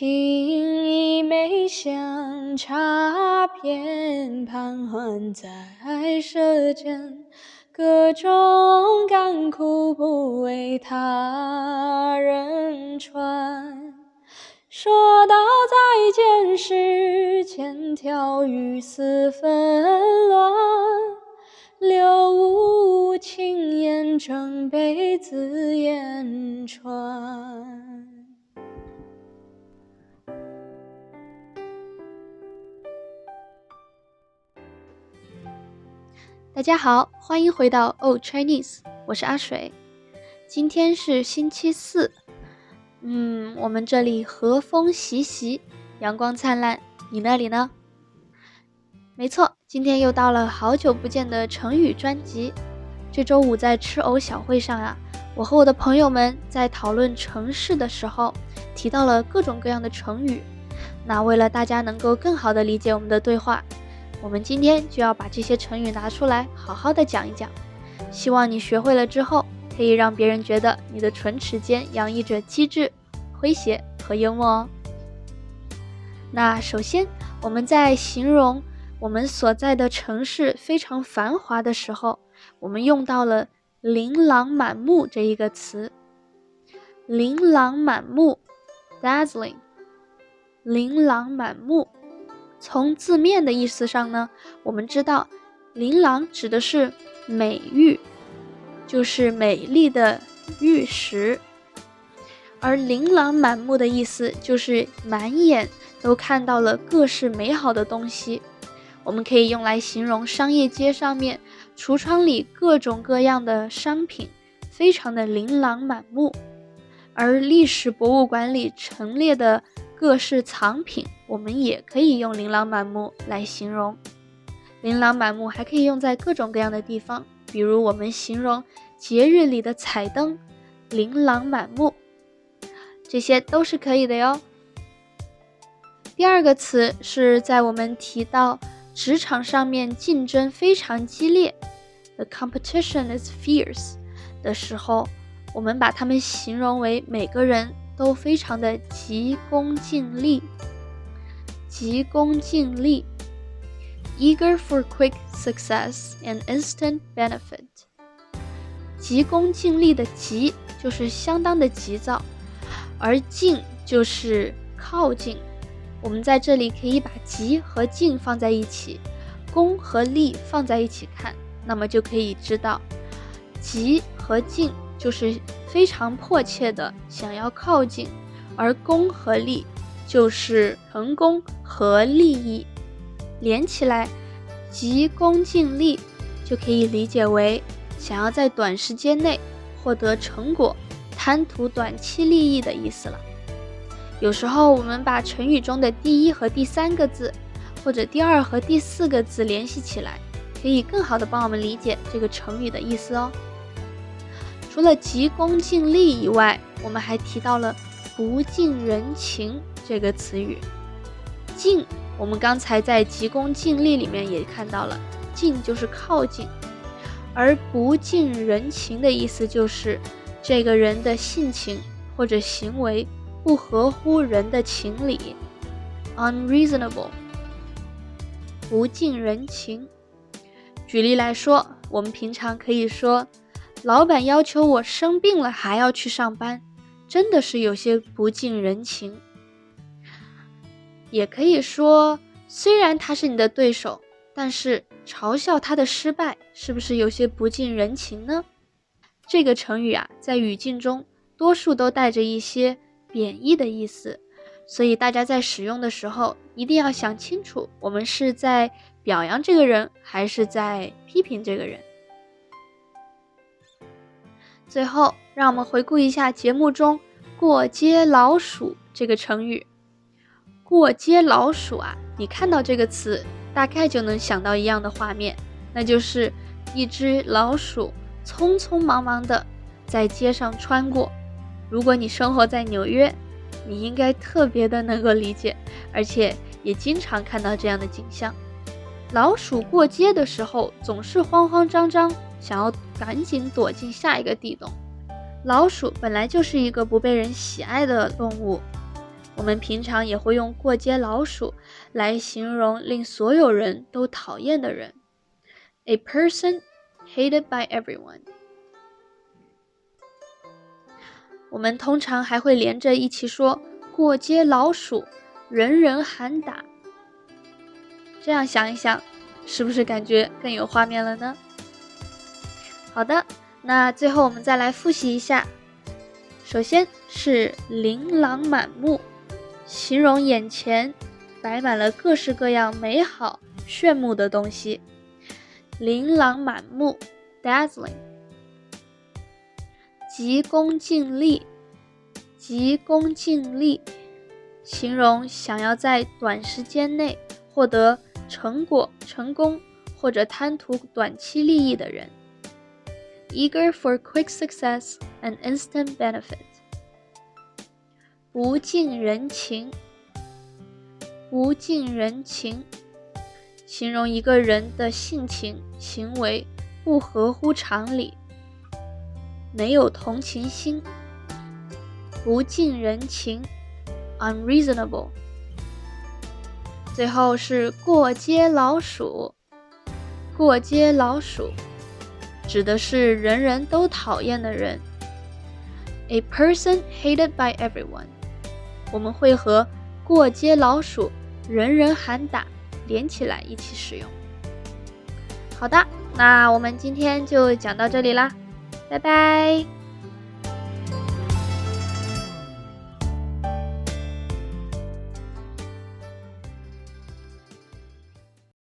情意美香茶片，盘桓在舌尖，各种甘苦不为他人传。说到再见时，千条雨丝纷乱，留无情言，正被字言传。大家好，欢迎回到 Old Chinese，我是阿水，今天是星期四。嗯，我们这里和风习习，阳光灿烂。你那里呢？没错，今天又到了好久不见的成语专辑。这周五在吃藕小会上啊，我和我的朋友们在讨论城市的时候，提到了各种各样的成语。那为了大家能够更好的理解我们的对话，我们今天就要把这些成语拿出来，好好的讲一讲。希望你学会了之后。可以让别人觉得你的唇齿间洋溢着机智、诙谐和幽默哦。那首先，我们在形容我们所在的城市非常繁华的时候，我们用到了“琳琅满目”这一个词。琳琅满目，dazzling。琳琅满目，从字面的意思上呢，我们知道，琳琅指的是美玉。就是美丽的玉石，而琳琅满目的意思就是满眼都看到了各式美好的东西。我们可以用来形容商业街上面橱窗里各种各样的商品，非常的琳琅满目。而历史博物馆里陈列的各式藏品，我们也可以用琳琅满目来形容。琳琅满目还可以用在各种各样的地方。比如我们形容节日里的彩灯琳琅满目，这些都是可以的哟。第二个词是在我们提到职场上面竞争非常激烈，the competition is fierce 的时候，我们把它们形容为每个人都非常的急功近利，急功近利。Eager for quick success and instant benefit。急功近利的急就是相当的急躁，而近就是靠近。我们在这里可以把急和近放在一起，功和利放在一起看，那么就可以知道，急和近就是非常迫切的想要靠近，而功和利就是成功和利益。连起来，急功近利就可以理解为想要在短时间内获得成果，贪图短期利益的意思了。有时候我们把成语中的第一和第三个字，或者第二和第四个字联系起来，可以更好的帮我们理解这个成语的意思哦。除了急功近利以外，我们还提到了不近人情这个词语，近。我们刚才在急功近利里面也看到了，近就是靠近，而不近人情的意思就是这个人的性情或者行为不合乎人的情理，unreasonable，不近人情。举例来说，我们平常可以说，老板要求我生病了还要去上班，真的是有些不近人情。也可以说，虽然他是你的对手，但是嘲笑他的失败，是不是有些不近人情呢？这个成语啊，在语境中多数都带着一些贬义的意思，所以大家在使用的时候一定要想清楚，我们是在表扬这个人，还是在批评这个人。最后，让我们回顾一下节目中“过街老鼠”这个成语。过街老鼠啊，你看到这个词，大概就能想到一样的画面，那就是一只老鼠匆匆忙忙的在街上穿过。如果你生活在纽约，你应该特别的能够理解，而且也经常看到这样的景象。老鼠过街的时候总是慌慌张张，想要赶紧躲进下一个地洞。老鼠本来就是一个不被人喜爱的动物。我们平常也会用“过街老鼠”来形容令所有人都讨厌的人，a person hated by everyone。我们通常还会连着一起说“过街老鼠”，人人喊打。这样想一想，是不是感觉更有画面了呢？好的，那最后我们再来复习一下。首先是琳琅满目，形容眼前摆满了各式各样美好、炫目的东西。琳琅满目，dazzling。急功近利，急功近利，形容想要在短时间内获得成果、成功，或者贪图短期利益的人。eager for quick success and instant benefit. 不近人情，不近人情，形容一个人的性情、行为不合乎常理，没有同情心。不近人情，unreasonable。最后是过街老鼠，过街老鼠。指的是人人都讨厌的人，a person hated by everyone。我们会和过街老鼠、人人喊打连起来一起使用。好的，那我们今天就讲到这里啦，拜拜。